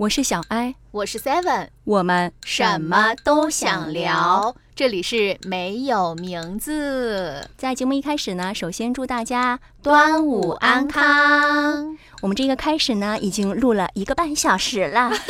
我是小艾，我是 Seven，我们什么都想聊。这里是没有名字。在节目一开始呢，首先祝大家端午安康。我们这个开始呢，已经录了一个半小时了。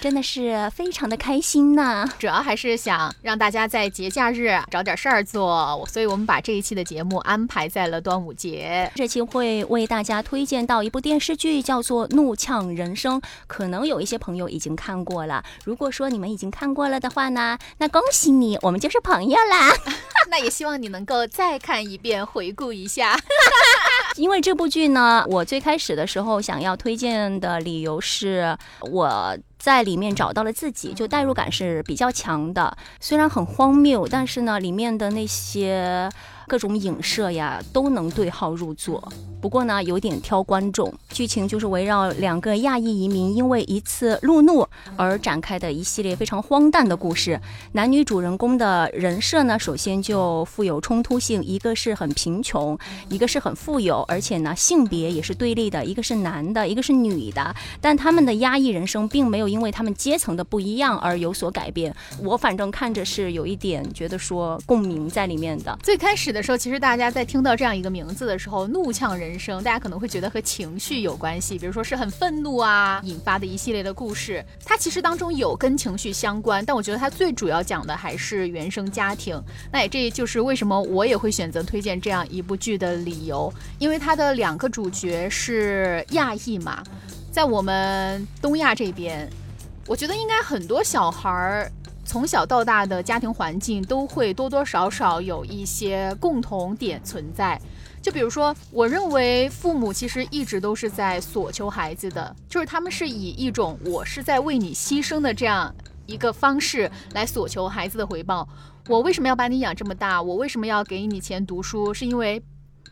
真的是非常的开心呐！主要还是想让大家在节假日找点事儿做，所以我们把这一期的节目安排在了端午节。这期会为大家推荐到一部电视剧，叫做《怒呛人生》，可能有一些朋友已经看过了。如果说你们已经看过了的话呢，那恭喜你，我们就是朋友啦。那也希望你能够再看一遍，回顾一下。因为这部剧呢，我最开始的时候想要推荐的理由是，我。在里面找到了自己，就代入感是比较强的。虽然很荒谬，但是呢，里面的那些。各种影射呀，都能对号入座。不过呢，有点挑观众。剧情就是围绕两个亚裔移民因为一次路怒而展开的一系列非常荒诞的故事。男女主人公的人设呢，首先就富有冲突性，一个是很贫穷，一个是很富有，而且呢，性别也是对立的，一个是男的，一个是女的。但他们的压抑人生并没有因为他们阶层的不一样而有所改变。我反正看着是有一点觉得说共鸣在里面的。最开始的。的时候，其实大家在听到这样一个名字的时候，“怒呛人生”，大家可能会觉得和情绪有关系，比如说是很愤怒啊，引发的一系列的故事。它其实当中有跟情绪相关，但我觉得它最主要讲的还是原生家庭。那也这就是为什么我也会选择推荐这样一部剧的理由，因为它的两个主角是亚裔嘛，在我们东亚这边，我觉得应该很多小孩儿。从小到大的家庭环境都会多多少少有一些共同点存在，就比如说，我认为父母其实一直都是在索求孩子的，就是他们是以一种我是在为你牺牲的这样一个方式来索求孩子的回报。我为什么要把你养这么大？我为什么要给你钱读书？是因为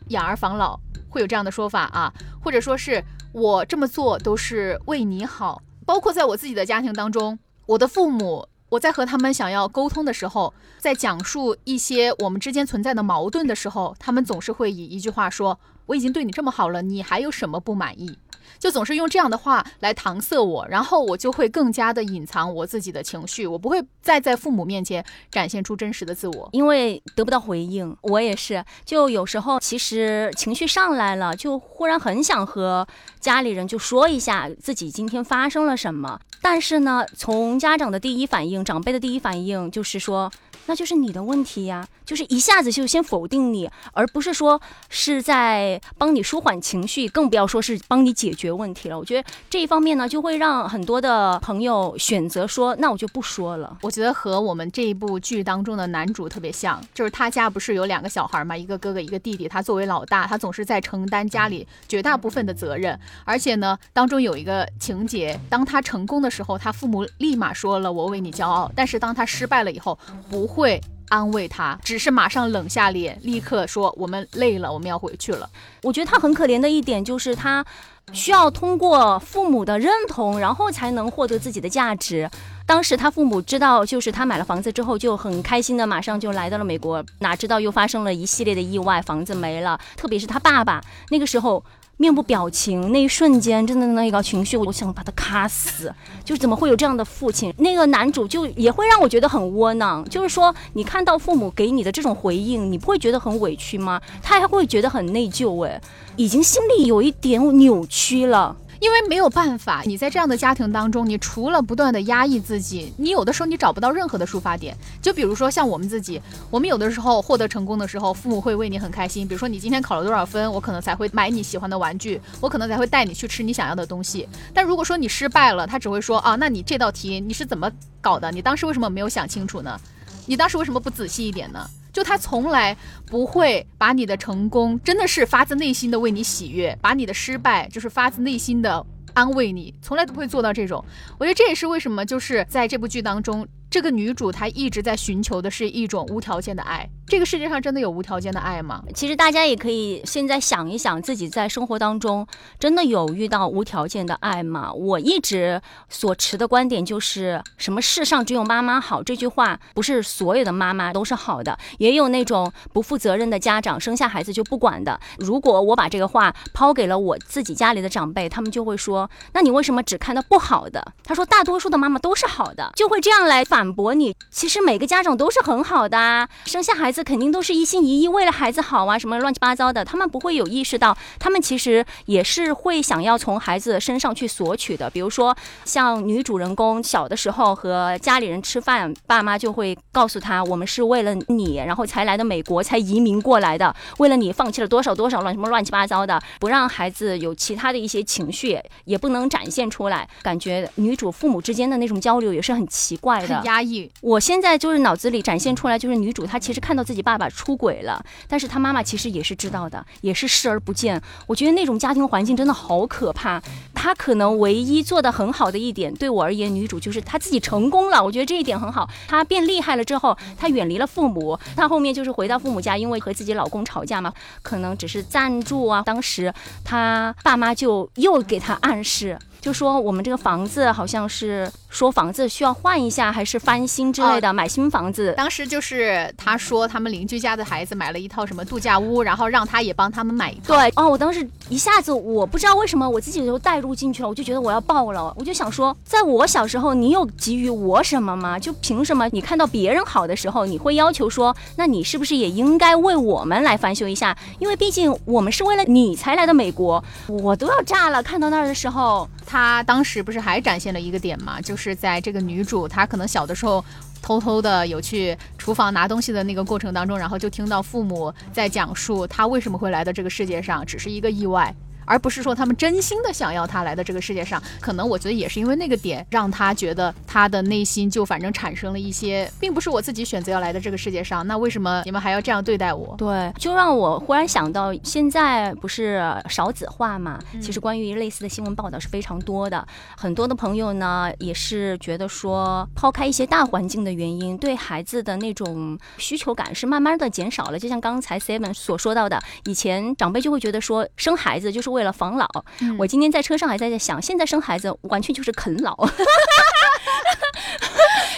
养儿防老会有这样的说法啊，或者说是我这么做都是为你好。包括在我自己的家庭当中，我的父母。我在和他们想要沟通的时候，在讲述一些我们之间存在的矛盾的时候，他们总是会以一句话说：“我已经对你这么好了，你还有什么不满意？”就总是用这样的话来搪塞我，然后我就会更加的隐藏我自己的情绪，我不会再在父母面前展现出真实的自我，因为得不到回应。我也是，就有时候其实情绪上来了，就忽然很想和家里人就说一下自己今天发生了什么。但是呢，从家长的第一反应，长辈的第一反应就是说，那就是你的问题呀，就是一下子就先否定你，而不是说是在帮你舒缓情绪，更不要说是帮你解决问题了。我觉得这一方面呢，就会让很多的朋友选择说，那我就不说了。我觉得和我们这一部剧当中的男主特别像，就是他家不是有两个小孩嘛，一个哥哥，一个弟弟。他作为老大，他总是在承担家里绝大部分的责任，而且呢，当中有一个情节，当他成功的。时候，他父母立马说了“我为你骄傲”，但是当他失败了以后，不会安慰他，只是马上冷下脸，立刻说：“我们累了，我们要回去了。”我觉得他很可怜的一点就是他需要通过父母的认同，然后才能获得自己的价值。当时他父母知道，就是他买了房子之后，就很开心的马上就来到了美国，哪知道又发生了一系列的意外，房子没了。特别是他爸爸那个时候。面部表情那一瞬间，真的那个情绪，我想把他卡死。就是怎么会有这样的父亲？那个男主就也会让我觉得很窝囊。就是说，你看到父母给你的这种回应，你不会觉得很委屈吗？他还会觉得很内疚，哎，已经心里有一点扭曲了。因为没有办法，你在这样的家庭当中，你除了不断的压抑自己，你有的时候你找不到任何的抒发点。就比如说像我们自己，我们有的时候获得成功的时候，父母会为你很开心。比如说你今天考了多少分，我可能才会买你喜欢的玩具，我可能才会带你去吃你想要的东西。但如果说你失败了，他只会说啊，那你这道题你是怎么搞的？你当时为什么没有想清楚呢？你当时为什么不仔细一点呢？就他从来不会把你的成功真的是发自内心的为你喜悦，把你的失败就是发自内心的安慰你，从来都不会做到这种。我觉得这也是为什么就是在这部剧当中，这个女主她一直在寻求的是一种无条件的爱。这个世界上真的有无条件的爱吗？其实大家也可以现在想一想，自己在生活当中真的有遇到无条件的爱吗？我一直所持的观点就是，什么世上只有妈妈好这句话，不是所有的妈妈都是好的，也有那种不负责任的家长，生下孩子就不管的。如果我把这个话抛给了我自己家里的长辈，他们就会说，那你为什么只看到不好的？他说，大多数的妈妈都是好的，就会这样来反反驳你。其实每个家长都是很好的，生下孩子。肯定都是一心一意为了孩子好啊，什么乱七八糟的，他们不会有意识到，他们其实也是会想要从孩子身上去索取的。比如说，像女主人公小的时候和家里人吃饭，爸妈就会告诉他，我们是为了你，然后才来的美国，才移民过来的，为了你放弃了多少多少乱什么乱七八糟的，不让孩子有其他的一些情绪，也不能展现出来。感觉女主父母之间的那种交流也是很奇怪的，压抑。我现在就是脑子里展现出来，就是女主她其实看到。自己爸爸出轨了，但是她妈妈其实也是知道的，也是视而不见。我觉得那种家庭环境真的好可怕。她可能唯一做的很好的一点，对我而言，女主就是她自己成功了。我觉得这一点很好。她变厉害了之后，她远离了父母，她后面就是回到父母家，因为和自己老公吵架嘛，可能只是暂住啊。当时她爸妈就又给她暗示。就说我们这个房子好像是说房子需要换一下，还是翻新之类的，买新房子。当时就是他说他们邻居家的孩子买了一套什么度假屋，然后让他也帮他们买一套。对，哦，我当时一下子我不知道为什么我自己就带入进去了，我就觉得我要爆了，我就想说，在我小时候你有给予我什么吗？就凭什么你看到别人好的时候，你会要求说，那你是不是也应该为我们来翻修一下？因为毕竟我们是为了你才来的美国，我都要炸了。看到那儿的时候。他当时不是还展现了一个点嘛？就是在这个女主她可能小的时候偷偷的有去厨房拿东西的那个过程当中，然后就听到父母在讲述她为什么会来到这个世界上，只是一个意外。而不是说他们真心的想要他来到这个世界上，可能我觉得也是因为那个点，让他觉得他的内心就反正产生了一些，并不是我自己选择要来的这个世界上，那为什么你们还要这样对待我？对，就让我忽然想到，现在不是少子化嘛？其实关于类似的新闻报道是非常多的，很多的朋友呢也是觉得说，抛开一些大环境的原因，对孩子的那种需求感是慢慢的减少了。就像刚才 Seven 所说到的，以前长辈就会觉得说，生孩子就是为为了防老，我今天在车上还在想，现在生孩子完全就是啃老。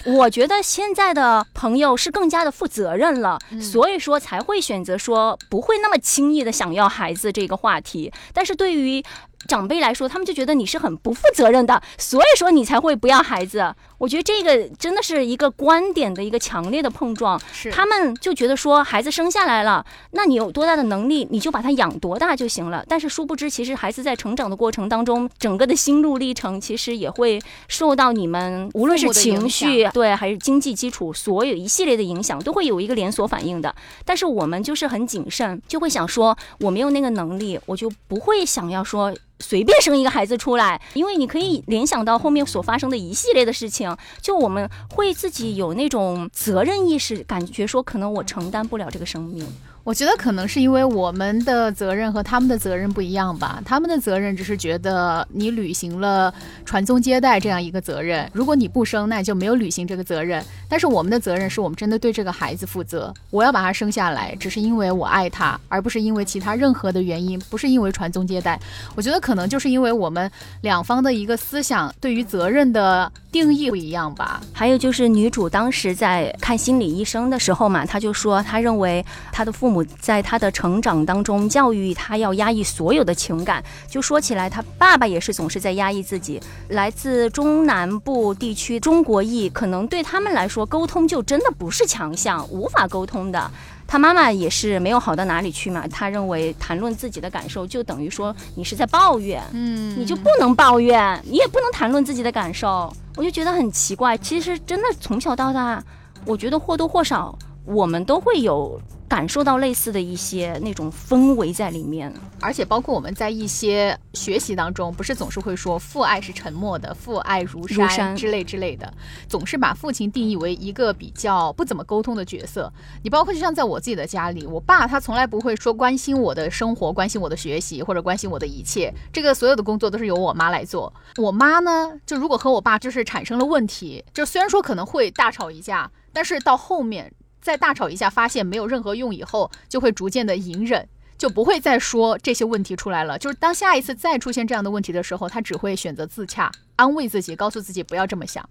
我觉得现在的朋友是更加的负责任了，所以说才会选择说不会那么轻易的想要孩子这个话题。但是对于长辈来说，他们就觉得你是很不负责任的，所以说你才会不要孩子。我觉得这个真的是一个观点的一个强烈的碰撞。是，他们就觉得说孩子生下来了，那你有多大的能力，你就把他养多大就行了。但是殊不知，其实孩子在成长的过程当中，整个的心路历程，其实也会受到你们无论是情绪对还是经济基础，所有一系列的影响，都会有一个连锁反应的。但是我们就是很谨慎，就会想说我没有那个能力，我就不会想要说。随便生一个孩子出来，因为你可以联想到后面所发生的一系列的事情，就我们会自己有那种责任意识，感觉说可能我承担不了这个生命。我觉得可能是因为我们的责任和他们的责任不一样吧。他们的责任只是觉得你履行了传宗接代这样一个责任，如果你不生，那你就没有履行这个责任。但是我们的责任是我们真的对这个孩子负责，我要把他生下来，只是因为我爱他，而不是因为其他任何的原因，不是因为传宗接代。我觉得可能就是因为我们两方的一个思想对于责任的定义不一样吧。还有就是女主当时在看心理医生的时候嘛，她就说她认为她的父母。在她的成长当中，教育她要压抑所有的情感。就说起来，她爸爸也是总是在压抑自己。来自中南部地区中国裔，可能对他们来说，沟通就真的不是强项，无法沟通的。他妈妈也是没有好到哪里去嘛。他认为谈论自己的感受，就等于说你是在抱怨。嗯，你就不能抱怨，你也不能谈论自己的感受。我就觉得很奇怪。其实真的从小到大，我觉得或多或少，我们都会有。感受到类似的一些那种氛围在里面。而且包括我们在一些学习当中，不是总是会说父爱是沉默的，父爱如山之类之类的，总是把父亲定义为一个比较不怎么沟通的角色。你包括就像在我自己的家里，我爸他从来不会说关心我的生活、关心我的学习或者关心我的一切，这个所有的工作都是由我妈来做。我妈呢，就如果和我爸就是产生了问题，就虽然说可能会大吵一架，但是到后面再大吵一架，发现没有任何用以后，就会逐渐的隐忍。就不会再说这些问题出来了。就是当下一次再出现这样的问题的时候，他只会选择自洽，安慰自己，告诉自己不要这么想。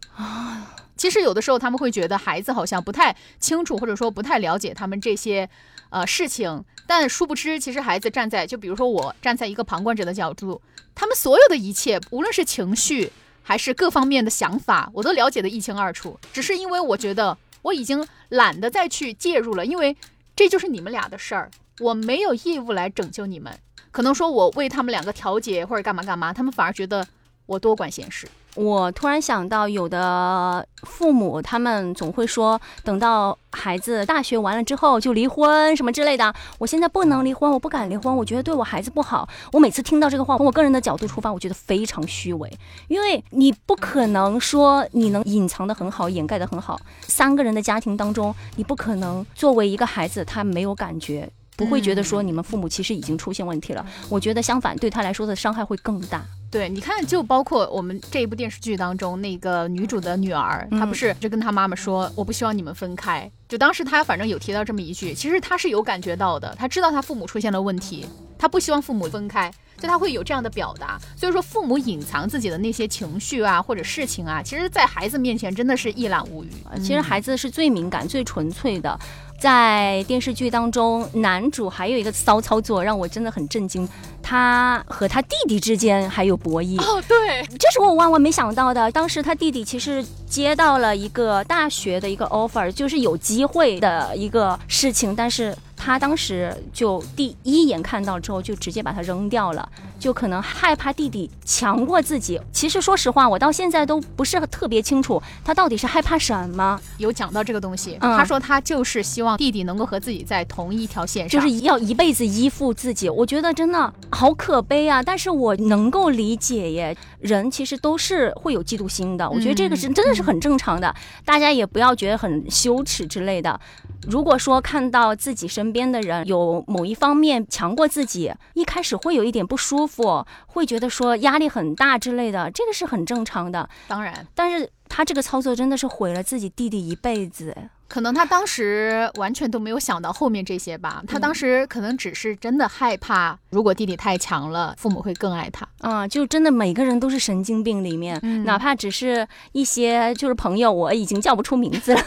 其实有的时候他们会觉得孩子好像不太清楚，或者说不太了解他们这些呃事情，但殊不知，其实孩子站在就比如说我站在一个旁观者的角度，他们所有的一切，无论是情绪还是各方面的想法，我都了解的一清二楚。只是因为我觉得我已经懒得再去介入了，因为这就是你们俩的事儿。我没有义务来拯救你们，可能说我为他们两个调解或者干嘛干嘛，他们反而觉得我多管闲事。我突然想到，有的父母他们总会说，等到孩子大学完了之后就离婚什么之类的。我现在不能离婚，我不敢离婚，我觉得对我孩子不好。我每次听到这个话，从我个人的角度出发，我觉得非常虚伪，因为你不可能说你能隐藏的很好，掩盖的很好。三个人的家庭当中，你不可能作为一个孩子，他没有感觉。不会觉得说你们父母其实已经出现问题了，我觉得相反，对他来说的伤害会更大。对，你看，就包括我们这一部电视剧当中那个女主的女儿，她不是就跟她妈妈说，我不希望你们分开。就当时她反正有提到这么一句，其实她是有感觉到的，她知道她父母出现了问题，她不希望父母分开，就他会有这样的表达。所以说，父母隐藏自己的那些情绪啊或者事情啊，其实，在孩子面前真的是一览无余。其实孩子是最敏感、最纯粹的。在电视剧当中，男主还有一个骚操作让我真的很震惊，他和他弟弟之间还有博弈。哦，对，这是我万万没想到的。当时他弟弟其实接到了一个大学的一个 offer，就是有机会的一个事情，但是。他当时就第一眼看到之后，就直接把它扔掉了，就可能害怕弟弟强过自己。其实说实话，我到现在都不是特别清楚他到底是害怕什么。有讲到这个东西，他说他就是希望弟弟能够和自己在同一条线上，就是要一辈子依附自己。我觉得真的好可悲啊！但是我能够理解耶，人其实都是会有嫉妒心的。我觉得这个是真的是很正常的，大家也不要觉得很羞耻之类的。如果说看到自己身边的人有某一方面强过自己，一开始会有一点不舒服，会觉得说压力很大之类的，这个是很正常的。当然，但是他这个操作真的是毁了自己弟弟一辈子。可能他当时完全都没有想到后面这些吧，他当时可能只是真的害怕，如果弟弟太强了，父母会更爱他。啊，就真的每个人都是神经病里面，哪怕只是一些就是朋友，我已经叫不出名字了。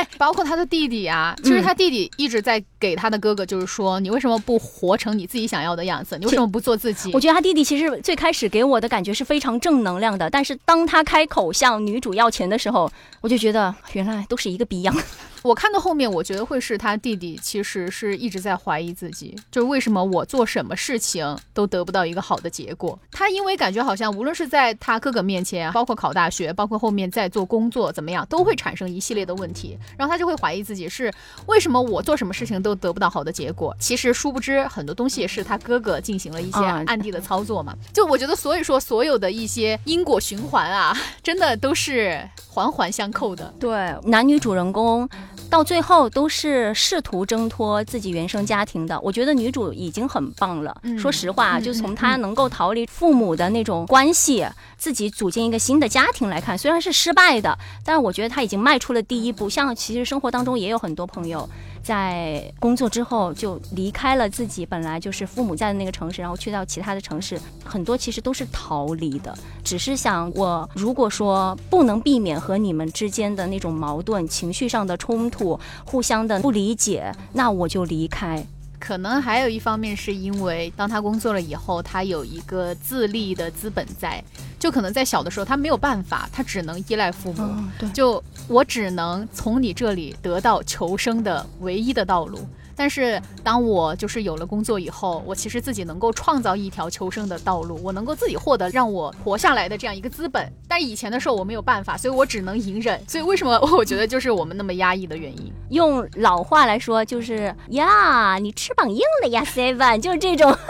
哎，包括他的弟弟啊，其实他弟弟一直在给他的哥哥，就是说你为什么不活成你自己想要的样子？你为什么不做自己？我觉得他弟弟其实最开始给我的感觉是非常正能量的，但是当他开口向女主要钱的时候，我就觉得原来都是一个逼样。我看到后面，我觉得会是他弟弟，其实是一直在怀疑自己，就是为什么我做什么事情都得不到一个好的结果。他因为感觉好像无论是在他哥哥面前，包括考大学，包括后面在做工作怎么样，都会产生一系列的问题，然后他就会怀疑自己是为什么我做什么事情都得不到好的结果。其实殊不知很多东西也是他哥哥进行了一些暗地的操作嘛。就我觉得，所以说所有的一些因果循环啊，真的都是环环相扣的。对，男女主人公。到最后都是试图挣脱自己原生家庭的，我觉得女主已经很棒了。说实话，就从她能够逃离父母的那种关系，自己组建一个新的家庭来看，虽然是失败的，但是我觉得她已经迈出了第一步。像其实生活当中也有很多朋友。在工作之后就离开了自己本来就是父母在的那个城市，然后去到其他的城市，很多其实都是逃离的，只是想我如果说不能避免和你们之间的那种矛盾、情绪上的冲突、互相的不理解，那我就离开。可能还有一方面是因为当他工作了以后，他有一个自立的资本在，就可能在小的时候他没有办法，他只能依赖父母。对，就我只能从你这里得到求生的唯一的道路。但是当我就是有了工作以后，我其实自己能够创造一条求生的道路，我能够自己获得让我活下来的这样一个资本。但以前的时候我没有办法，所以我只能隐忍。所以为什么我觉得就是我们那么压抑的原因？用老话来说就是呀，你翅膀硬了呀，Seven，就是这种。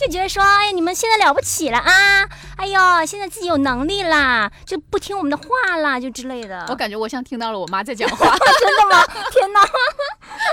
就觉得说，哎呀，你们现在了不起了啊！哎呦，现在自己有能力啦，就不听我们的话啦，就之类的。我感觉我像听到了我妈在讲话，真的吗？天哪！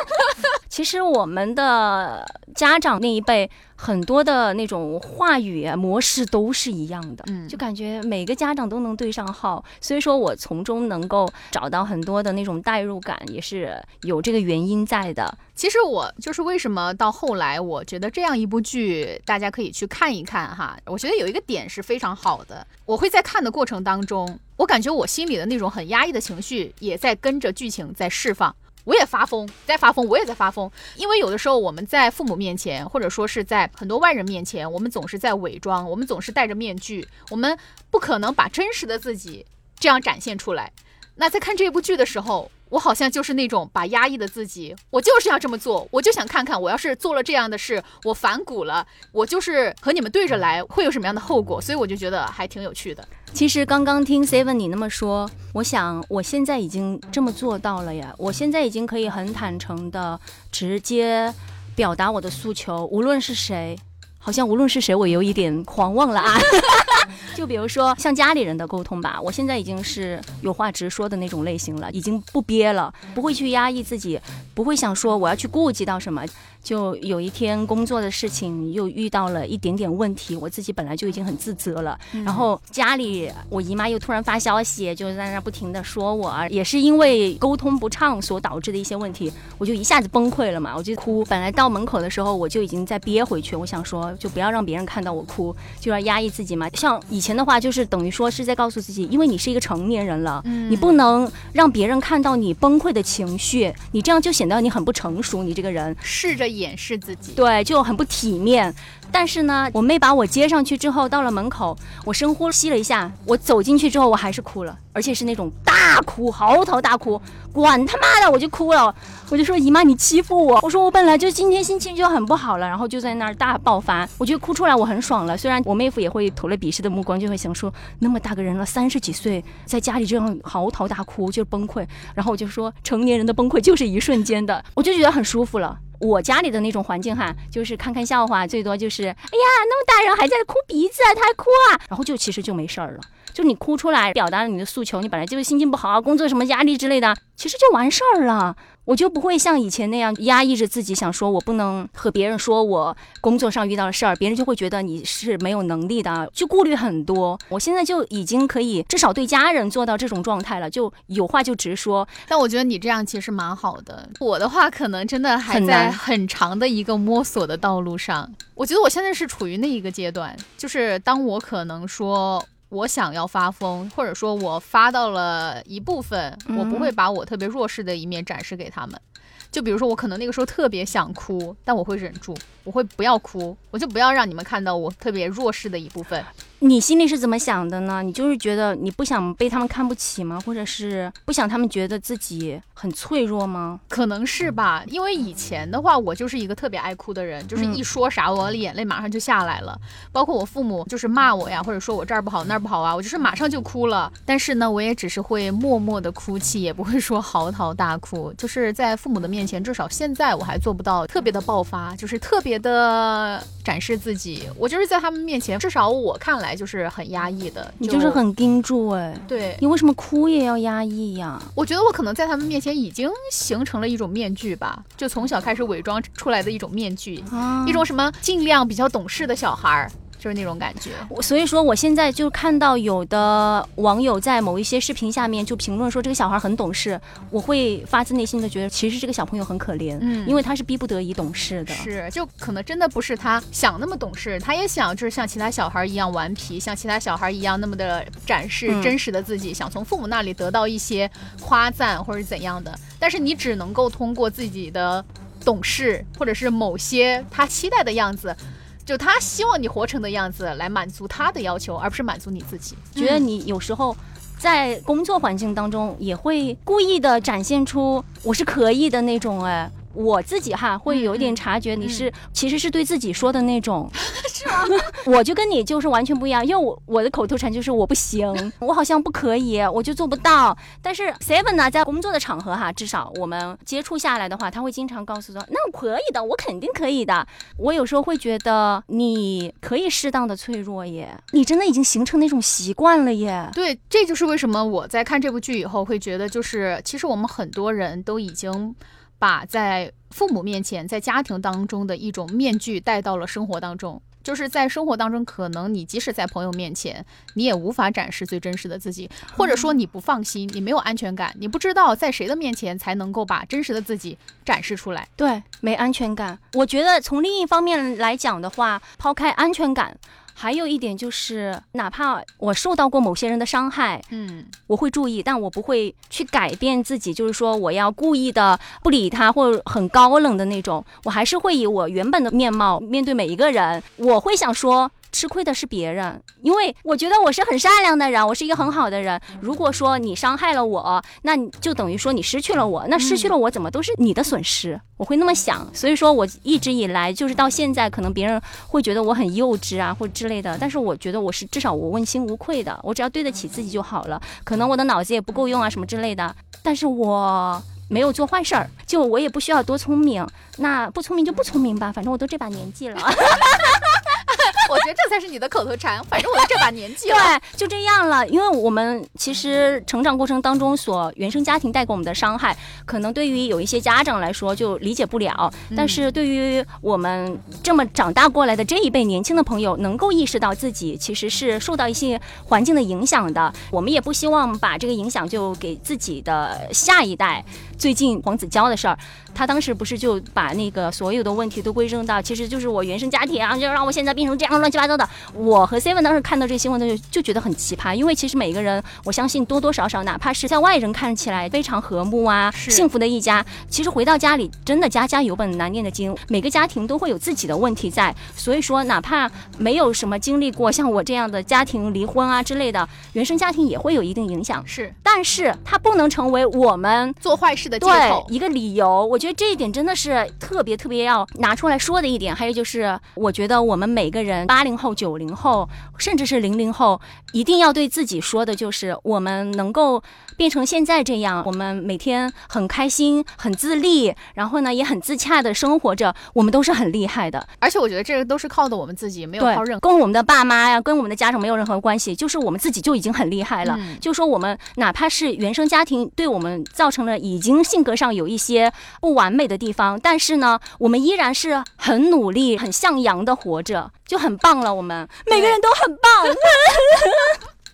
其实我们的家长那一辈。很多的那种话语模式都是一样的，嗯，就感觉每个家长都能对上号，所以说我从中能够找到很多的那种代入感，也是有这个原因在的。其实我就是为什么到后来，我觉得这样一部剧大家可以去看一看哈。我觉得有一个点是非常好的，我会在看的过程当中，我感觉我心里的那种很压抑的情绪也在跟着剧情在释放。我也发疯，在发疯，我也在发疯。因为有的时候我们在父母面前，或者说是在很多外人面前，我们总是在伪装，我们总是戴着面具，我们不可能把真实的自己这样展现出来。那在看这部剧的时候。我好像就是那种把压抑的自己，我就是要这么做，我就想看看，我要是做了这样的事，我反骨了，我就是和你们对着来，会有什么样的后果？所以我就觉得还挺有趣的。其实刚刚听 Seven 你那么说，我想我现在已经这么做到了呀，我现在已经可以很坦诚的直接表达我的诉求，无论是谁，好像无论是谁，我有一点狂妄了啊。就比如说像家里人的沟通吧，我现在已经是有话直说的那种类型了，已经不憋了，不会去压抑自己，不会想说我要去顾及到什么。就有一天工作的事情又遇到了一点点问题，我自己本来就已经很自责了，然后家里我姨妈又突然发消息，就在那不停的说我，也是因为沟通不畅所导致的一些问题，我就一下子崩溃了嘛，我就哭。本来到门口的时候我就已经在憋回去，我想说就不要让别人看到我哭，就要压抑自己嘛。像以前的话，就是等于说是在告诉自己，因为你是一个成年人了，你不能让别人看到你崩溃的情绪，你这样就显得你很不成熟，你这个人试着。掩饰自己，对，就很不体面。但是呢，我妹把我接上去之后，到了门口，我深呼吸了一下，我走进去之后，我还是哭了，而且是那种大哭，嚎啕大哭，管他妈的，我就哭了。我就说姨妈，你欺负我。我说我本来就今天心情就很不好了，然后就在那儿大爆发。我觉得哭出来我很爽了。虽然我妹夫也会投了鄙视的目光，就会想说那么大个人了，三十几岁，在家里这样嚎啕大哭，就崩溃。然后我就说成年人的崩溃就是一瞬间的，我就觉得很舒服了。我家里的那种环境哈，就是看看笑话，最多就是，哎呀，那么大人还在哭鼻子，他还哭啊，然后就其实就没事儿了，就你哭出来，表达了你的诉求，你本来就是心情不好，工作什么压力之类的，其实就完事儿了。我就不会像以前那样压抑着自己，想说我不能和别人说我工作上遇到的事儿，别人就会觉得你是没有能力的，就顾虑很多。我现在就已经可以至少对家人做到这种状态了，就有话就直说。但我觉得你这样其实蛮好的。我的话可能真的还在很长的一个摸索的道路上。我觉得我现在是处于那一个阶段，就是当我可能说。我想要发疯，或者说我发到了一部分，我不会把我特别弱势的一面展示给他们。就比如说，我可能那个时候特别想哭，但我会忍住，我会不要哭，我就不要让你们看到我特别弱势的一部分。你心里是怎么想的呢？你就是觉得你不想被他们看不起吗？或者是不想他们觉得自己很脆弱吗？可能是吧，因为以前的话，我就是一个特别爱哭的人，就是一说啥，我的眼泪马上就下来了。包括我父母就是骂我呀，或者说我这儿不好那儿不好啊，我就是马上就哭了。但是呢，我也只是会默默的哭泣，也不会说嚎啕大哭。就是在父母的面前，至少现在我还做不到特别的爆发，就是特别的展示自己。我就是在他们面前，至少我看来。来就是很压抑的，你就是很盯住哎，对你为什么哭也要压抑呀？我觉得我可能在他们面前已经形成了一种面具吧，就从小开始伪装出来的一种面具，一种什么尽量比较懂事的小孩儿。就是那种感觉，所以说我现在就看到有的网友在某一些视频下面就评论说这个小孩很懂事，我会发自内心的觉得其实这个小朋友很可怜，嗯，因为他是逼不得已懂事的，是，就可能真的不是他想那么懂事，他也想就是像其他小孩一样顽皮，像其他小孩一样那么的展示真实的自己，想从父母那里得到一些夸赞或者怎样的，但是你只能够通过自己的懂事或者是某些他期待的样子。就他希望你活成的样子来满足他的要求，而不是满足你自己。觉得你有时候在工作环境当中也会故意的展现出我是可以的那种，哎。我自己哈会有一点察觉，你是其实是对自己说的那种，是吗？我就跟你就是完全不一样，因为我我的口头禅就是我不行，我好像不可以，我就做不到。但是 Seven 呢，在工作的场合哈，至少我们接触下来的话，他会经常告诉说，那可以的，我肯定可以的。我有时候会觉得你可以适当的脆弱耶，你真的已经形成那种习惯了耶。对，这就是为什么我在看这部剧以后会觉得，就是其实我们很多人都已经把在父母面前、在家庭当中的一种面具带到了生活当中。就是在生活当中，可能你即使在朋友面前，你也无法展示最真实的自己，或者说你不放心，你没有安全感，你不知道在谁的面前才能够把真实的自己展示出来。对，没安全感。我觉得从另一方面来讲的话，抛开安全感。还有一点就是，哪怕我受到过某些人的伤害，嗯，我会注意，但我不会去改变自己，就是说我要故意的不理他，或者很高冷的那种，我还是会以我原本的面貌面对每一个人，我会想说。吃亏的是别人，因为我觉得我是很善良的人，我是一个很好的人。如果说你伤害了我，那你就等于说你失去了我，那失去了我怎么都是你的损失，我会那么想。所以说我一直以来就是到现在，可能别人会觉得我很幼稚啊，或者之类的，但是我觉得我是至少我问心无愧的，我只要对得起自己就好了。可能我的脑子也不够用啊，什么之类的，但是我没有做坏事儿，就我也不需要多聪明，那不聪明就不聪明吧，反正我都这把年纪了。我觉得这才是你的口头禅。反正我这把年纪，对，就这样了。因为我们其实成长过程当中所原生家庭带给我们的伤害，可能对于有一些家长来说就理解不了。但是对于我们这么长大过来的这一辈年轻的朋友，能够意识到自己其实是受到一些环境的影响的。我们也不希望把这个影响就给自己的下一代。最近黄子佼的事儿。他当时不是就把那个所有的问题都归正到，其实就是我原生家庭啊，就让我现在变成这样乱七八糟的。我和 Seven 当时看到这个新闻的时候就觉得很奇葩，因为其实每个人，我相信多多少少，哪怕是在外人看起来非常和睦啊、幸福的一家，其实回到家里真的家家有本难念的经，每个家庭都会有自己的问题在。所以说，哪怕没有什么经历过像我这样的家庭离婚啊之类的，原生家庭也会有一定影响。是，但是它不能成为我们做坏事的借口一个理由。我觉得这一点真的是特别特别要拿出来说的一点，还有就是，我觉得我们每个人，八零后、九零后，甚至是零零后，一定要对自己说的就是，我们能够变成现在这样，我们每天很开心、很自立，然后呢也很自洽的生活着，我们都是很厉害的。而且我觉得这个都是靠的我们自己，没有靠任何跟我们的爸妈呀，跟我们的家长没有任何关系，就是我们自己就已经很厉害了。就说我们哪怕是原生家庭对我们造成了已经性格上有一些不完美的地方。但是呢，我们依然是很努力、很向阳的活着，就很棒了。我们每个人都很棒。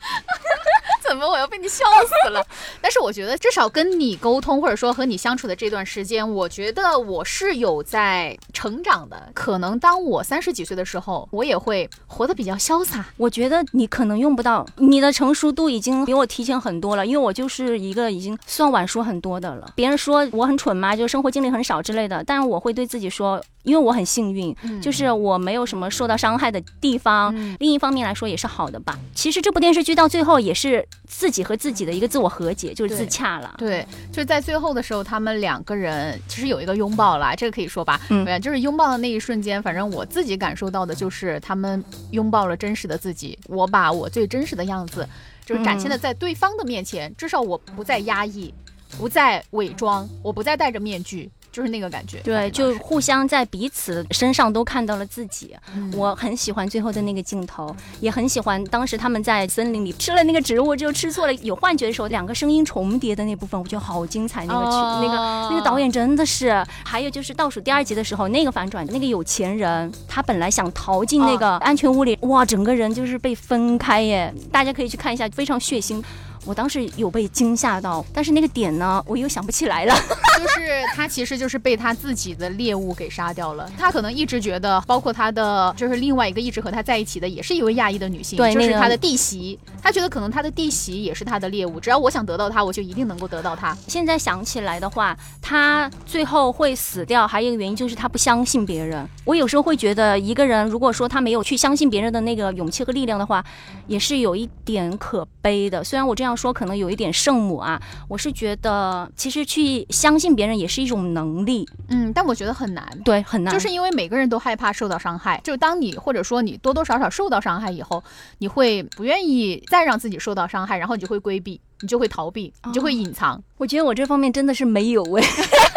怎么我要被你笑死了？但是我觉得至少跟你沟通，或者说和你相处的这段时间，我觉得我是有在成长的。可能当我三十几岁的时候，我也会活得比较潇洒。我觉得你可能用不到，你的成熟度已经比我提前很多了。因为我就是一个已经算晚熟很多的了。别人说我很蠢嘛，就生活经历很少之类的，但是我会对自己说。因为我很幸运，就是我没有什么受到伤害的地方。另一方面来说也是好的吧。其实这部电视剧到最后也是自己和自己的一个自我和解，就是自洽了。对，就是在最后的时候，他们两个人其实有一个拥抱了，这个可以说吧。嗯，就是拥抱的那一瞬间，反正我自己感受到的就是他们拥抱了真实的自己。我把我最真实的样子，就是展现的在对方的面前，至少我不再压抑，不再伪装，我不再戴着面具。就是那个感觉，对，就互相在彼此身上都看到了自己。我很喜欢最后的那个镜头，也很喜欢当时他们在森林里吃了那个植物，就吃错了有幻觉的时候，两个声音重叠的那部分，我觉得好精彩。那个曲，那个那个导演真的是。还有就是倒数第二集的时候，那个反转，那个有钱人他本来想逃进那个安全屋里，哇，整个人就是被分开耶。大家可以去看一下，非常血腥。我当时有被惊吓到，但是那个点呢，我又想不起来了。就是他其实就是被他自己的猎物给杀掉了。他可能一直觉得，包括他的就是另外一个一直和他在一起的，也是一位亚裔的女性，对，就是他的弟媳。他觉得可能他的弟媳也是他的猎物，只要我想得到他，我就一定能够得到他。现在想起来的话，他最后会死掉，还有一个原因就是他不相信别人。我有时候会觉得，一个人如果说他没有去相信别人的那个勇气和力量的话，也是有一点可悲的。虽然我这样。样说可能有一点圣母啊，我是觉得其实去相信别人也是一种能力，嗯，但我觉得很难。对，很难，就是因为每个人都害怕受到伤害，就当你或者说你多多少少受到伤害以后，你会不愿意再让自己受到伤害，然后你就会规避，你就会逃避，你就会隐藏。我觉得我这方面真的是没有哎。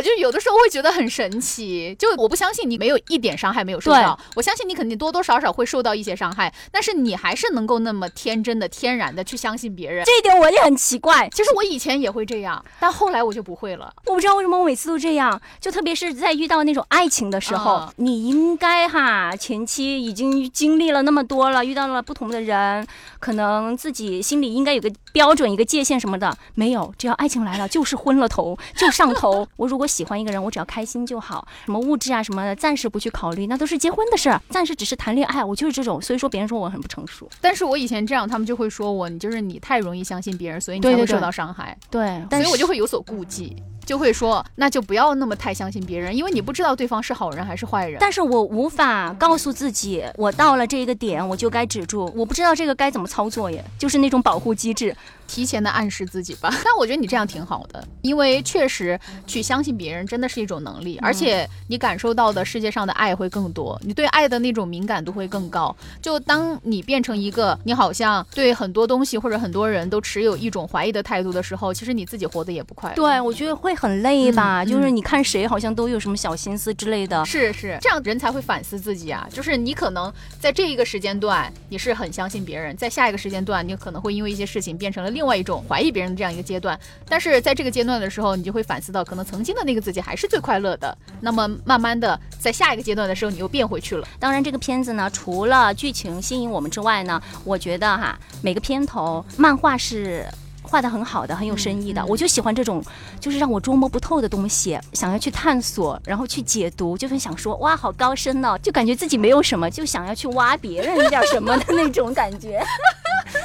我就有的时候会觉得很神奇，就我不相信你没有一点伤害没有受到，我相信你肯定多多少少会受到一些伤害，但是你还是能够那么天真的、天然的去相信别人，这一点我也很奇怪。其实我以前也会这样，但后来我就不会了。我不知道为什么我每次都这样，就特别是在遇到那种爱情的时候，你应该哈前期已经经历了那么多了，遇到了不同的人，可能自己心里应该有个标准、一个界限什么的，没有，只要爱情来了就是昏了头，就上头。我如果喜欢一个人，我只要开心就好，什么物质啊什么的，暂时不去考虑，那都是结婚的事儿。暂时只是谈恋爱，我就是这种。所以说别人说我很不成熟，但是我以前这样，他们就会说我，你就是你太容易相信别人，所以你才会受到伤害。对，所以我就会有所顾忌。就会说，那就不要那么太相信别人，因为你不知道对方是好人还是坏人。但是我无法告诉自己，我到了这个点我就该止住，我不知道这个该怎么操作耶，就是那种保护机制，提前的暗示自己吧。但我觉得你这样挺好的，因为确实去相信别人真的是一种能力，而且你感受到的世界上的爱会更多，你对爱的那种敏感度会更高。就当你变成一个你好像对很多东西或者很多人都持有一种怀疑的态度的时候，其实你自己活得也不快乐。对，我觉得会。很累吧？就是你看谁好像都有什么小心思之类的。是是，这样人才会反思自己啊。就是你可能在这一个时间段你是很相信别人，在下一个时间段你可能会因为一些事情变成了另外一种怀疑别人的这样一个阶段。但是在这个阶段的时候，你就会反思到，可能曾经的那个自己还是最快乐的。那么慢慢的，在下一个阶段的时候，你又变回去了。当然，这个片子呢，除了剧情吸引我们之外呢，我觉得哈，每个片头漫画是。画的很好的，很有深意的，我就喜欢这种，就是让我捉摸不透的东西，想要去探索，然后去解读，就是想说哇，好高深哦，就感觉自己没有什么，就想要去挖别人一点什么的那种感觉。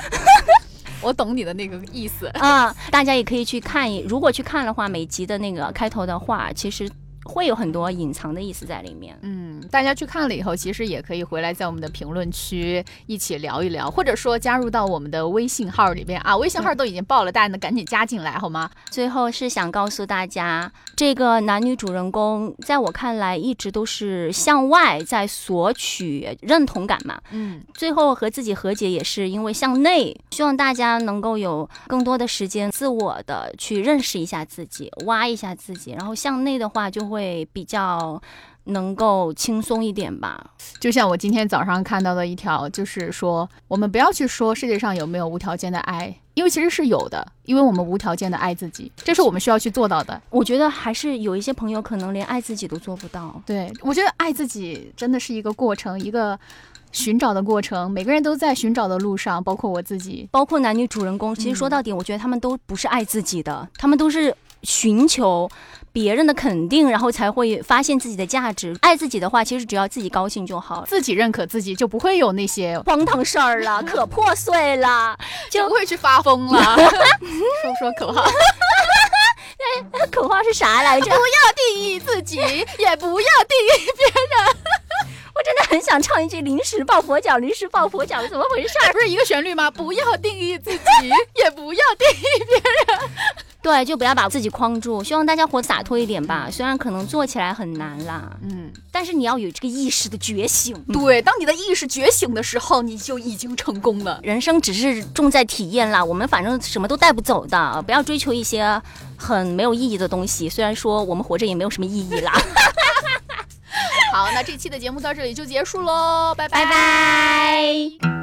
我懂你的那个意思啊，大家也可以去看一，如果去看的话，每集的那个开头的话，其实。会有很多隐藏的意思在里面。嗯，大家去看了以后，其实也可以回来在我们的评论区一起聊一聊，或者说加入到我们的微信号里边啊。微信号都已经报了，大家呢赶紧加进来好吗？最后是想告诉大家，这个男女主人公在我看来一直都是向外在索取认同感嘛。嗯，最后和自己和解也是因为向内，希望大家能够有更多的时间自我的去认识一下自己，挖一下自己，然后向内的话就会。会比较能够轻松一点吧。就像我今天早上看到的一条，就是说我们不要去说世界上有没有无条件的爱，因为其实是有的，因为我们无条件的爱自己，这是我们需要去做到的。我觉得还是有一些朋友可能连爱自己都做不到。对我觉得爱自己真的是一个过程，一个寻找的过程，每个人都在寻找的路上，包括我自己，包括男女主人公。其实说到底，我觉得他们都不是爱自己的，他们都是寻求。别人的肯定，然后才会发现自己的价值。爱自己的话，其实只要自己高兴就好，自己认可自己，就不会有那些荒唐事儿了，可破碎了，就不会去发疯了。说说口号，口号是啥来着？不要定义自己，也不要定义别人。我真的很想唱一句“临时抱佛脚，临时抱佛脚”，怎么回事？不是一个旋律吗？不要定义自己，也不要定义别人。对，就不要把自己框住。希望大家活洒脱一点吧。虽然可能做起来很难啦，嗯，但是你要有这个意识的觉醒。对，当你的意识觉醒的时候，你就已经成功了。人生只是重在体验啦，我们反正什么都带不走的。不要追求一些很没有意义的东西。虽然说我们活着也没有什么意义啦。好，那这期的节目到这里就结束喽，拜拜拜拜。